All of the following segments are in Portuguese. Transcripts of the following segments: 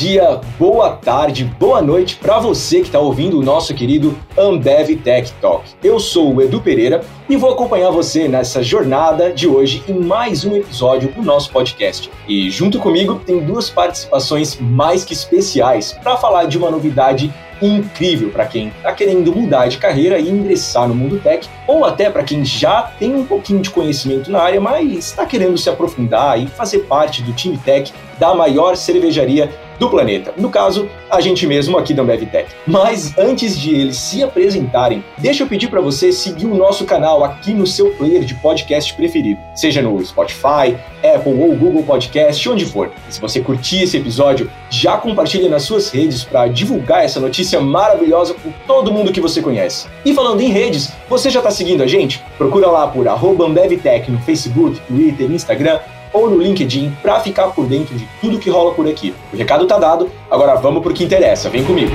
dia, boa tarde, boa noite para você que está ouvindo o nosso querido Ambev Tech Talk. Eu sou o Edu Pereira e vou acompanhar você nessa jornada de hoje em mais um episódio do nosso podcast. E junto comigo tem duas participações mais que especiais para falar de uma novidade incrível para quem está querendo mudar de carreira e ingressar no mundo tech, ou até para quem já tem um pouquinho de conhecimento na área, mas está querendo se aprofundar e fazer parte do time tech da maior cervejaria do planeta. No caso, a gente mesmo aqui da BevTech. Mas antes de eles se apresentarem, deixa eu pedir para você seguir o nosso canal aqui no seu player de podcast preferido, seja no Spotify, Apple ou Google Podcast, onde for. E se você curtir esse episódio, já compartilha nas suas redes para divulgar essa notícia maravilhosa com todo mundo que você conhece. E falando em redes, você já está seguindo a gente? Procura lá por @ambevtech no Facebook, Twitter, Instagram ou no LinkedIn para ficar por dentro de tudo que rola por aqui. O recado tá dado, agora vamos pro que interessa. Vem comigo.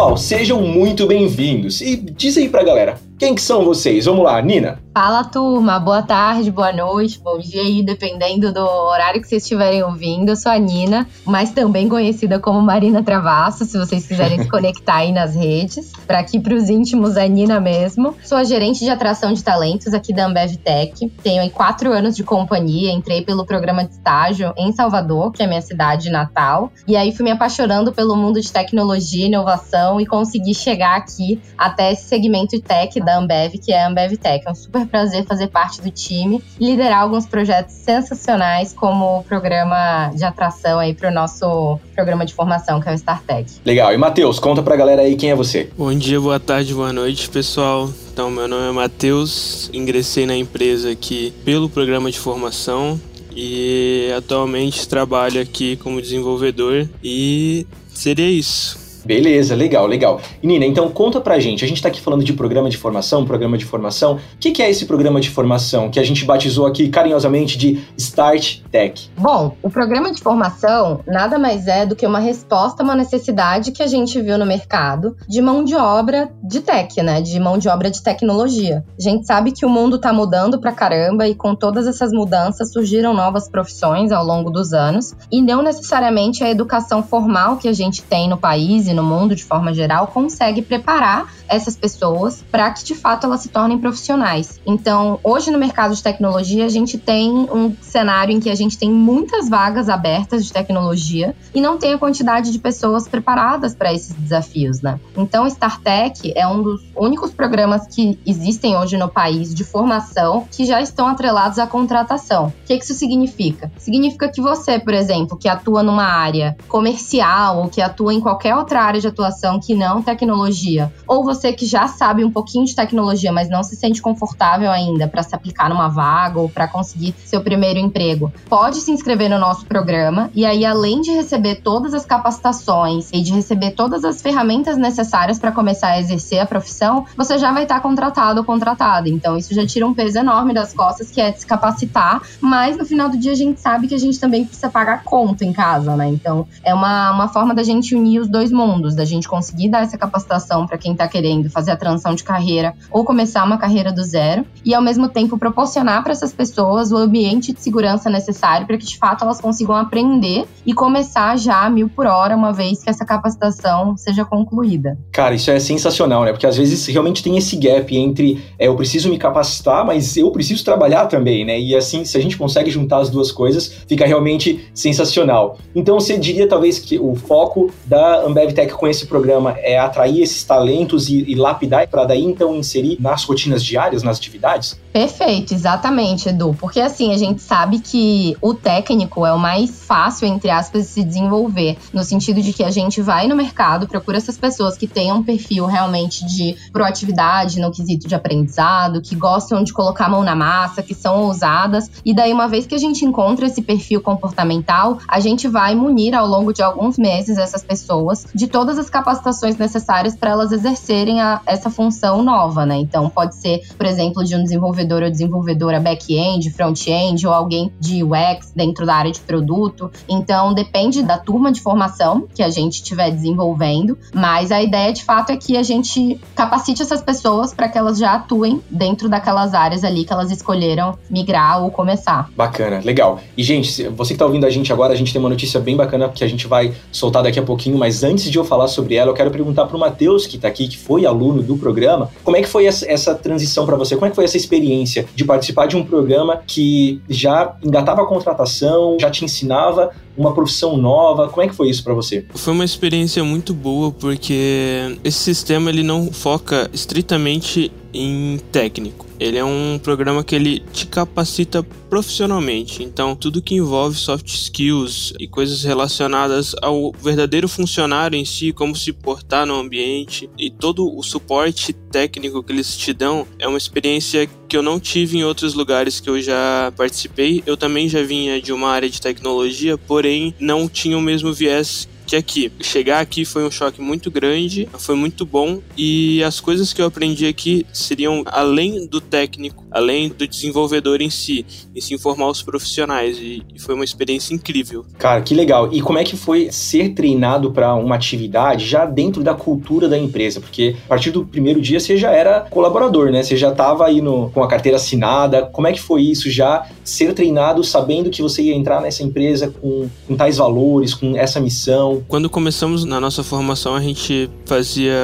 Pessoal, sejam muito bem-vindos. E diz aí pra galera, quem que são vocês? Vamos lá, Nina. Fala, turma. Boa tarde, boa noite, bom dia aí, dependendo do horário que vocês estiverem ouvindo. Eu sou a Nina, mas também conhecida como Marina Travasso, se vocês quiserem se conectar aí nas redes. Para aqui, para os íntimos, a Nina mesmo. Sou a gerente de atração de talentos aqui da Ambev Tech. Tenho aí quatro anos de companhia. Entrei pelo programa de estágio em Salvador, que é a minha cidade natal. E aí fui me apaixonando pelo mundo de tecnologia e inovação e consegui chegar aqui até esse segmento tech da Ambev, que é a Ambev Tech. É um super super prazer fazer parte do time e liderar alguns projetos sensacionais, como o programa de atração aí para o nosso programa de formação, que é o StarTech. Legal. E Matheus, conta pra galera aí quem é você. Bom dia, boa tarde, boa noite, pessoal. Então, meu nome é Matheus, ingressei na empresa aqui pelo programa de formação e atualmente trabalho aqui como desenvolvedor e seria isso. Beleza, legal, legal. E Nina, então conta pra gente, a gente tá aqui falando de programa de formação, programa de formação. O que, que é esse programa de formação que a gente batizou aqui carinhosamente de Start Tech? Bom, o programa de formação nada mais é do que uma resposta a uma necessidade que a gente viu no mercado de mão de obra de tech, né? De mão de obra de tecnologia. A gente sabe que o mundo tá mudando pra caramba e com todas essas mudanças surgiram novas profissões ao longo dos anos e não necessariamente a educação formal que a gente tem no país e no mundo de forma geral consegue preparar essas pessoas para que de fato elas se tornem profissionais. Então, hoje no mercado de tecnologia, a gente tem um cenário em que a gente tem muitas vagas abertas de tecnologia e não tem a quantidade de pessoas preparadas para esses desafios, né? Então, StarTech é um dos únicos programas que existem hoje no país de formação que já estão atrelados à contratação. O que isso significa? Significa que você, por exemplo, que atua numa área comercial ou que atua em qualquer outra área de atuação que não tecnologia, ou você que já sabe um pouquinho de tecnologia, mas não se sente confortável ainda para se aplicar numa vaga ou para conseguir seu primeiro emprego, pode se inscrever no nosso programa e aí além de receber todas as capacitações e de receber todas as ferramentas necessárias para começar a exercer a profissão, você já vai estar contratado ou contratada. Então isso já tira um peso enorme das costas que é se capacitar, mas no final do dia a gente sabe que a gente também precisa pagar conta em casa, né? Então é uma, uma forma da gente unir os dois mundos mundos, da gente conseguir dar essa capacitação para quem está querendo fazer a transição de carreira ou começar uma carreira do zero, e ao mesmo tempo proporcionar para essas pessoas o ambiente de segurança necessário para que de fato elas consigam aprender e começar já a mil por hora, uma vez que essa capacitação seja concluída. Cara, isso é sensacional, né? Porque às vezes realmente tem esse gap entre é, eu preciso me capacitar, mas eu preciso trabalhar também, né? E assim, se a gente consegue juntar as duas coisas, fica realmente sensacional. Então você diria talvez que o foco da Ambev Tech com esse programa é atrair esses talentos e, e lapidar para daí então inserir nas rotinas diárias, nas atividades? Perfeito, exatamente, Edu. Porque assim, a gente sabe que o técnico é o mais fácil, entre aspas, de se desenvolver. No sentido de que a gente vai no mercado, procura essas pessoas que tenham um perfil realmente de proatividade no quesito de aprendizado, que gostam de colocar a mão na massa, que são ousadas. E daí, uma vez que a gente encontra esse perfil comportamental, a gente vai munir ao longo de alguns meses essas pessoas de todas as capacitações necessárias para elas exercerem a, essa função nova, né? Então, pode ser, por exemplo, de um desenvolvimento desenvolvedor ou desenvolvedora back-end, front-end ou alguém de UX dentro da área de produto. Então, depende da turma de formação que a gente estiver desenvolvendo, mas a ideia de fato é que a gente capacite essas pessoas para que elas já atuem dentro daquelas áreas ali que elas escolheram migrar ou começar. Bacana, legal. E, gente, você que está ouvindo a gente agora, a gente tem uma notícia bem bacana que a gente vai soltar daqui a pouquinho, mas antes de eu falar sobre ela, eu quero perguntar para o Matheus, que está aqui, que foi aluno do programa, como é que foi essa, transição para você? Como é que foi essa experiência de participar de um programa que já engatava a contratação, já te ensinava uma profissão nova? Como é que foi isso para você? Foi uma experiência muito boa porque esse sistema ele não foca estritamente em técnico. Ele é um programa que ele te capacita profissionalmente. Então, tudo que envolve soft skills e coisas relacionadas ao verdadeiro funcionário em si, como se portar no ambiente e todo o suporte técnico que eles te dão é uma experiência que eu não tive em outros lugares que eu já participei. Eu também já vinha de uma área de tecnologia, porém não tinha o mesmo viés que aqui. Chegar aqui foi um choque muito grande, foi muito bom e as coisas que eu aprendi aqui seriam além do técnico, além do desenvolvedor em si, e se informar os profissionais e, e foi uma experiência incrível. Cara, que legal. E como é que foi ser treinado para uma atividade já dentro da cultura da empresa? Porque a partir do primeiro dia você já era colaborador, né? Você já estava aí no, com a carteira assinada. Como é que foi isso já ser treinado sabendo que você ia entrar nessa empresa com, com tais valores, com essa missão? Quando começamos na nossa formação, a gente fazia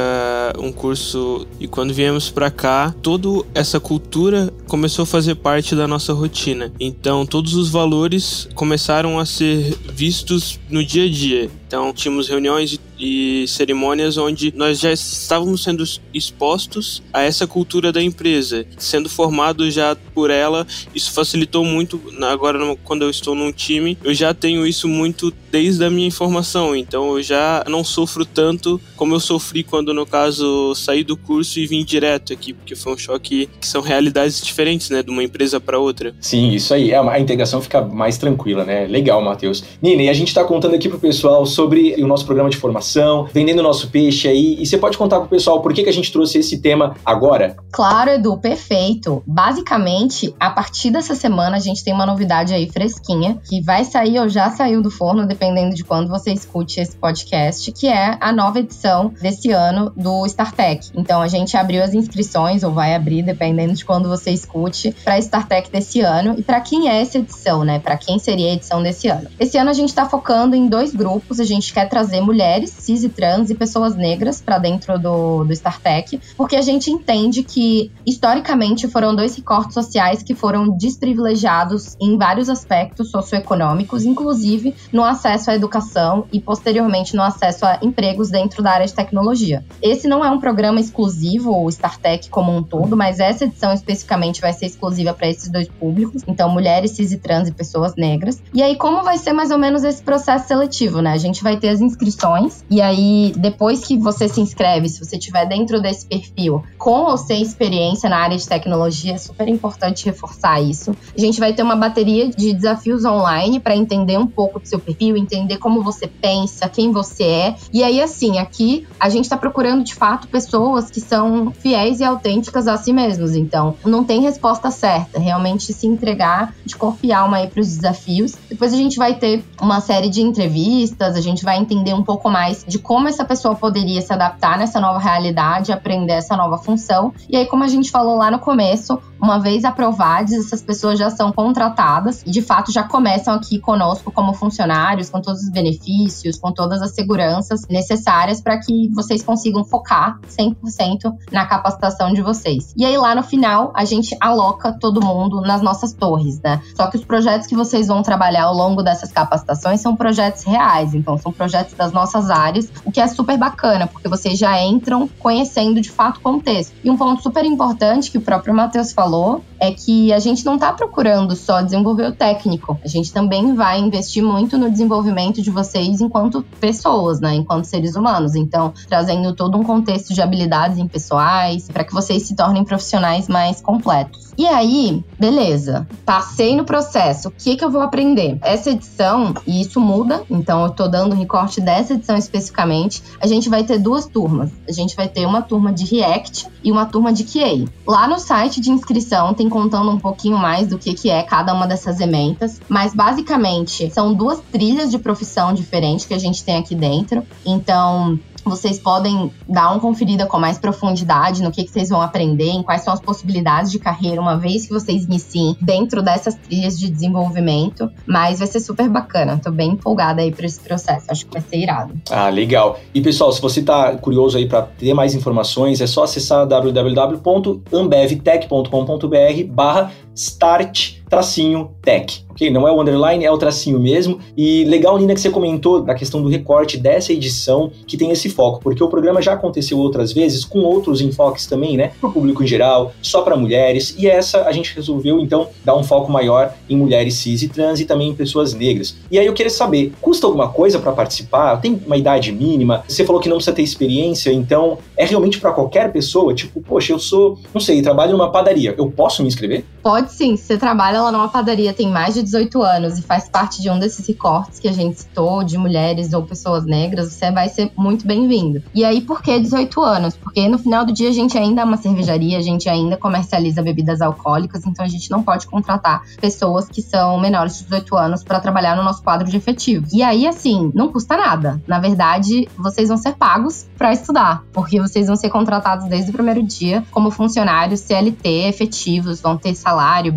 um curso e quando viemos para cá, toda essa cultura começou a fazer parte da nossa rotina. Então, todos os valores começaram a ser vistos no dia a dia. Então, tínhamos reuniões e cerimônias onde nós já estávamos sendo expostos a essa cultura da empresa, sendo formado já por ela. Isso facilitou muito. Agora, quando eu estou num time, eu já tenho isso muito desde a minha formação. Então, eu já não sofro tanto como eu sofri quando, no caso, saí do curso e vim direto aqui, porque foi um choque que são realidades diferentes, né, de uma empresa para outra. Sim, isso aí. A, a integração fica mais tranquila, né? Legal, Matheus. Nina, e a gente está contando aqui pro pessoal sobre o nosso programa de formação, vendendo o nosso peixe aí. E você pode contar pro pessoal por que, que a gente trouxe esse tema agora? Claro, Edu, perfeito. Basicamente, a partir dessa semana, a gente tem uma novidade aí fresquinha, que vai sair ou já saiu do forno, dependendo de quando você escute esse podcast, que é a nova edição desse ano do StarTech. Então, a gente abriu as inscrições, ou vai abrir, dependendo de quando você escute, para StarTech desse ano. E para quem é essa edição, né? Para quem seria a edição desse ano? Esse ano a gente está focando em dois grupos gente quer trazer mulheres cis e trans e pessoas negras para dentro do, do StarTech, porque a gente entende que, historicamente, foram dois recortes sociais que foram desprivilegiados em vários aspectos socioeconômicos, inclusive no acesso à educação e, posteriormente, no acesso a empregos dentro da área de tecnologia. Esse não é um programa exclusivo, o StarTech como um todo, mas essa edição especificamente vai ser exclusiva para esses dois públicos, então mulheres cis e trans e pessoas negras. E aí, como vai ser mais ou menos esse processo seletivo, né? A gente gente vai ter as inscrições. E aí, depois que você se inscreve, se você tiver dentro desse perfil com ou sem experiência na área de tecnologia, é super importante reforçar isso. A gente vai ter uma bateria de desafios online para entender um pouco do seu perfil, entender como você pensa, quem você é. E aí, assim, aqui a gente está procurando de fato pessoas que são fiéis e autênticas a si mesmos. Então, não tem resposta certa. Realmente se entregar de corpo e alma aí para os desafios. Depois a gente vai ter uma série de entrevistas, gente vai entender um pouco mais de como essa pessoa poderia se adaptar nessa nova realidade, aprender essa nova função. E aí, como a gente falou lá no começo, uma vez aprovadas, essas pessoas já são contratadas e de fato já começam aqui conosco como funcionários, com todos os benefícios, com todas as seguranças necessárias para que vocês consigam focar 100% na capacitação de vocês. E aí lá no final, a gente aloca todo mundo nas nossas torres, né? Só que os projetos que vocês vão trabalhar ao longo dessas capacitações são projetos reais, então são projetos das nossas áreas, o que é super bacana, porque vocês já entram conhecendo de fato o contexto. E um ponto super importante que o próprio Matheus falou falou é que a gente não está procurando só desenvolver o técnico, a gente também vai investir muito no desenvolvimento de vocês enquanto pessoas, né, enquanto seres humanos. Então, trazendo todo um contexto de habilidades pessoais para que vocês se tornem profissionais mais completos. E aí, beleza, passei no processo, o que que eu vou aprender? Essa edição, e isso muda, então eu tô dando recorte dessa edição especificamente, a gente vai ter duas turmas. A gente vai ter uma turma de React e uma turma de QA. Lá no site de inscrição tem contando um pouquinho mais do que, que é cada uma dessas ementas. Mas basicamente são duas trilhas de profissão diferentes que a gente tem aqui dentro. Então, vocês podem dar uma conferida com mais profundidade no que, que vocês vão aprender, em quais são as possibilidades de carreira, uma vez que vocês iniciem dentro dessas trilhas de desenvolvimento. Mas vai ser super bacana. Tô bem empolgada aí para esse processo. Acho que vai ser irado. Ah, legal. E pessoal, se você tá curioso aí para ter mais informações, é só acessar www.ambevtech.com.br barra start tracinho tech, ok? Não é o underline, é o tracinho mesmo. E legal, Nina, que você comentou da questão do recorte dessa edição que tem esse foco, porque o programa já aconteceu outras vezes com outros enfoques também, né? Para o público em geral, só para mulheres. E essa a gente resolveu então dar um foco maior em mulheres cis e trans e também em pessoas negras. E aí eu queria saber, custa alguma coisa para participar? Tem uma idade mínima? Você falou que não precisa ter experiência, então é realmente para qualquer pessoa? Tipo, poxa, eu sou, não sei, trabalho numa padaria, eu posso me inscrever? Pode sim, você trabalha lá numa padaria, tem mais de 18 anos e faz parte de um desses recortes que a gente citou, de mulheres ou pessoas negras, você vai ser muito bem-vindo. E aí, por que 18 anos? Porque no final do dia a gente ainda é uma cervejaria, a gente ainda comercializa bebidas alcoólicas, então a gente não pode contratar pessoas que são menores de 18 anos para trabalhar no nosso quadro de efetivo. E aí, assim, não custa nada. Na verdade, vocês vão ser pagos para estudar, porque vocês vão ser contratados desde o primeiro dia como funcionários CLT efetivos, vão ter salário salário,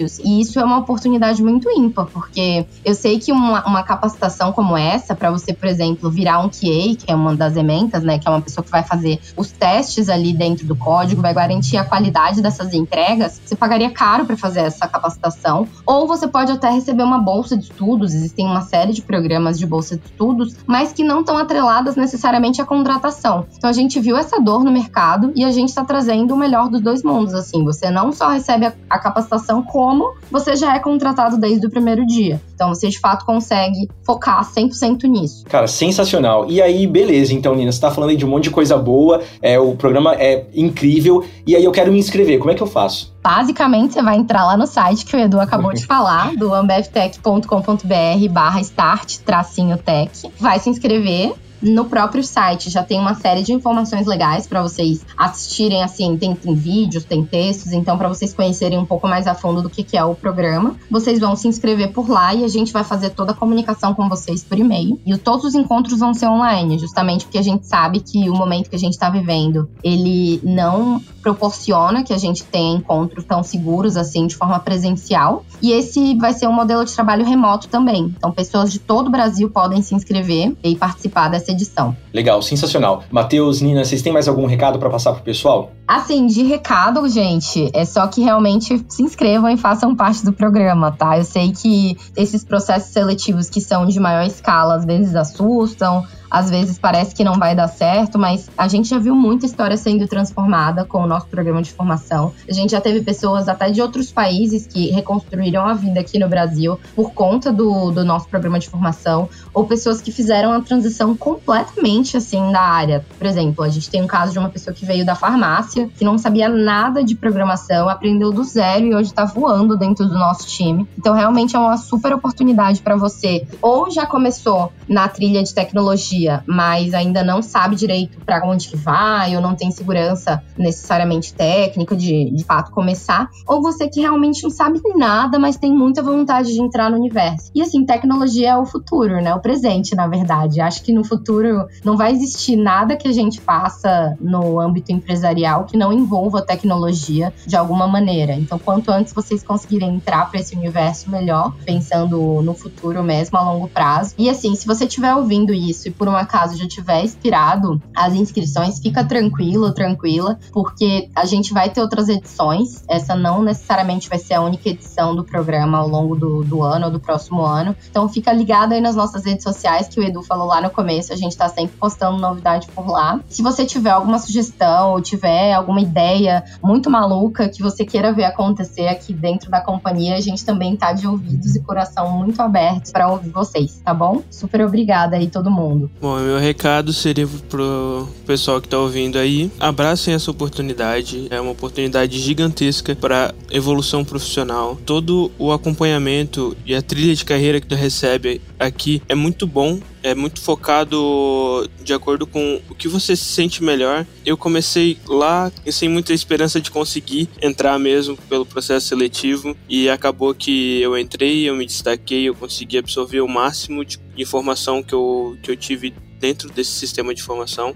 benefícios. E isso é uma oportunidade muito ímpar, porque eu sei que uma, uma capacitação como essa, para você, por exemplo, virar um QA, que é uma das ementas, né, que é uma pessoa que vai fazer os testes ali dentro do código, vai garantir a qualidade dessas entregas, você pagaria caro para fazer essa capacitação. Ou você pode até receber uma bolsa de estudos, existem uma série de programas de bolsa de estudos, mas que não estão atreladas necessariamente à contratação. Então a gente viu essa dor no mercado e a gente está trazendo o melhor dos dois mundos. Assim, você não só recebe a a capacitação, como você já é contratado desde o primeiro dia. Então você de fato consegue focar 100% nisso. Cara, sensacional. E aí, beleza, então, Nina, você tá falando aí de um monte de coisa boa, é, o programa é incrível, e aí eu quero me inscrever, como é que eu faço? Basicamente, você vai entrar lá no site que o Edu acabou de falar, do ambevtech.com.br barra start tracinho tech. Vai se inscrever, no próprio site já tem uma série de informações legais para vocês assistirem, assim, tem, tem, vídeos, tem textos, então para vocês conhecerem um pouco mais a fundo do que, que é o programa. Vocês vão se inscrever por lá e a gente vai fazer toda a comunicação com vocês por e-mail. E todos os encontros vão ser online, justamente porque a gente sabe que o momento que a gente está vivendo, ele não proporciona que a gente tenha encontros tão seguros assim de forma presencial. E esse vai ser um modelo de trabalho remoto também. Então pessoas de todo o Brasil podem se inscrever e participar dessa edição. Legal, sensacional. Matheus, Nina, vocês têm mais algum recado para passar pro pessoal? Assim, de recado, gente, é só que realmente se inscrevam e façam parte do programa, tá? Eu sei que esses processos seletivos que são de maior escala às vezes assustam, às vezes parece que não vai dar certo, mas a gente já viu muita história sendo transformada com o nosso programa de formação. A gente já teve pessoas até de outros países que reconstruíram a vida aqui no Brasil por conta do, do nosso programa de formação, ou pessoas que fizeram a transição completamente assim da área. Por exemplo, a gente tem um caso de uma pessoa que veio da farmácia, que não sabia nada de programação, aprendeu do zero e hoje está voando dentro do nosso time. Então, realmente é uma super oportunidade para você. Ou já começou na trilha de tecnologia mas ainda não sabe direito para onde que vai, ou não tem segurança necessariamente técnica de, de fato começar, ou você que realmente não sabe nada, mas tem muita vontade de entrar no universo. E assim, tecnologia é o futuro, né? O presente, na verdade. Acho que no futuro não vai existir nada que a gente faça no âmbito empresarial que não envolva tecnologia de alguma maneira. Então, quanto antes vocês conseguirem entrar para esse universo, melhor, pensando no futuro mesmo a longo prazo. E assim, se você estiver ouvindo isso e por um acaso já tiver expirado as inscrições, fica tranquilo, tranquila, porque a gente vai ter outras edições. Essa não necessariamente vai ser a única edição do programa ao longo do, do ano ou do próximo ano. Então fica ligado aí nas nossas redes sociais, que o Edu falou lá no começo, a gente tá sempre postando novidade por lá. Se você tiver alguma sugestão ou tiver alguma ideia muito maluca que você queira ver acontecer aqui dentro da companhia, a gente também tá de ouvidos e coração muito abertos para ouvir vocês, tá bom? Super obrigada aí todo mundo. Bom, meu recado seria pro pessoal que tá ouvindo aí, abracem essa oportunidade, é uma oportunidade gigantesca para evolução profissional. Todo o acompanhamento e a trilha de carreira que tu recebe aqui é muito bom é muito focado de acordo com o que você se sente melhor. Eu comecei lá sem muita esperança de conseguir entrar mesmo pelo processo seletivo e acabou que eu entrei, eu me destaquei, eu consegui absorver o máximo de informação que eu, que eu tive dentro desse sistema de formação.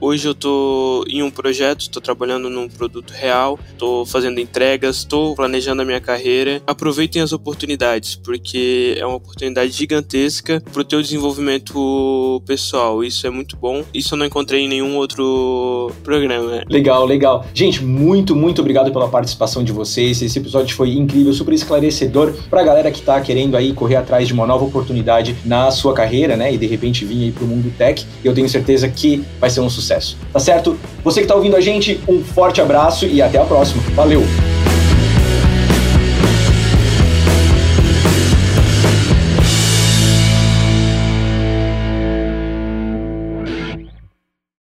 Hoje eu estou em um projeto, estou trabalhando num produto real, estou fazendo entregas, estou planejando a minha carreira. Aproveitem as oportunidades, porque é uma oportunidade gigantesca para o teu desenvolvimento pessoal. Isso é muito bom. Isso eu não encontrei em nenhum outro programa. Legal, legal. Gente, muito, muito obrigado pela participação de vocês. Esse episódio foi incrível, super esclarecedor para a galera que está querendo aí correr atrás de uma nova oportunidade na sua carreira, né? E de repente vir aí para o mundo tech. Eu tenho certeza que vai ser um sucesso. Tá certo? Você que está ouvindo a gente, um forte abraço e até a próxima. Valeu!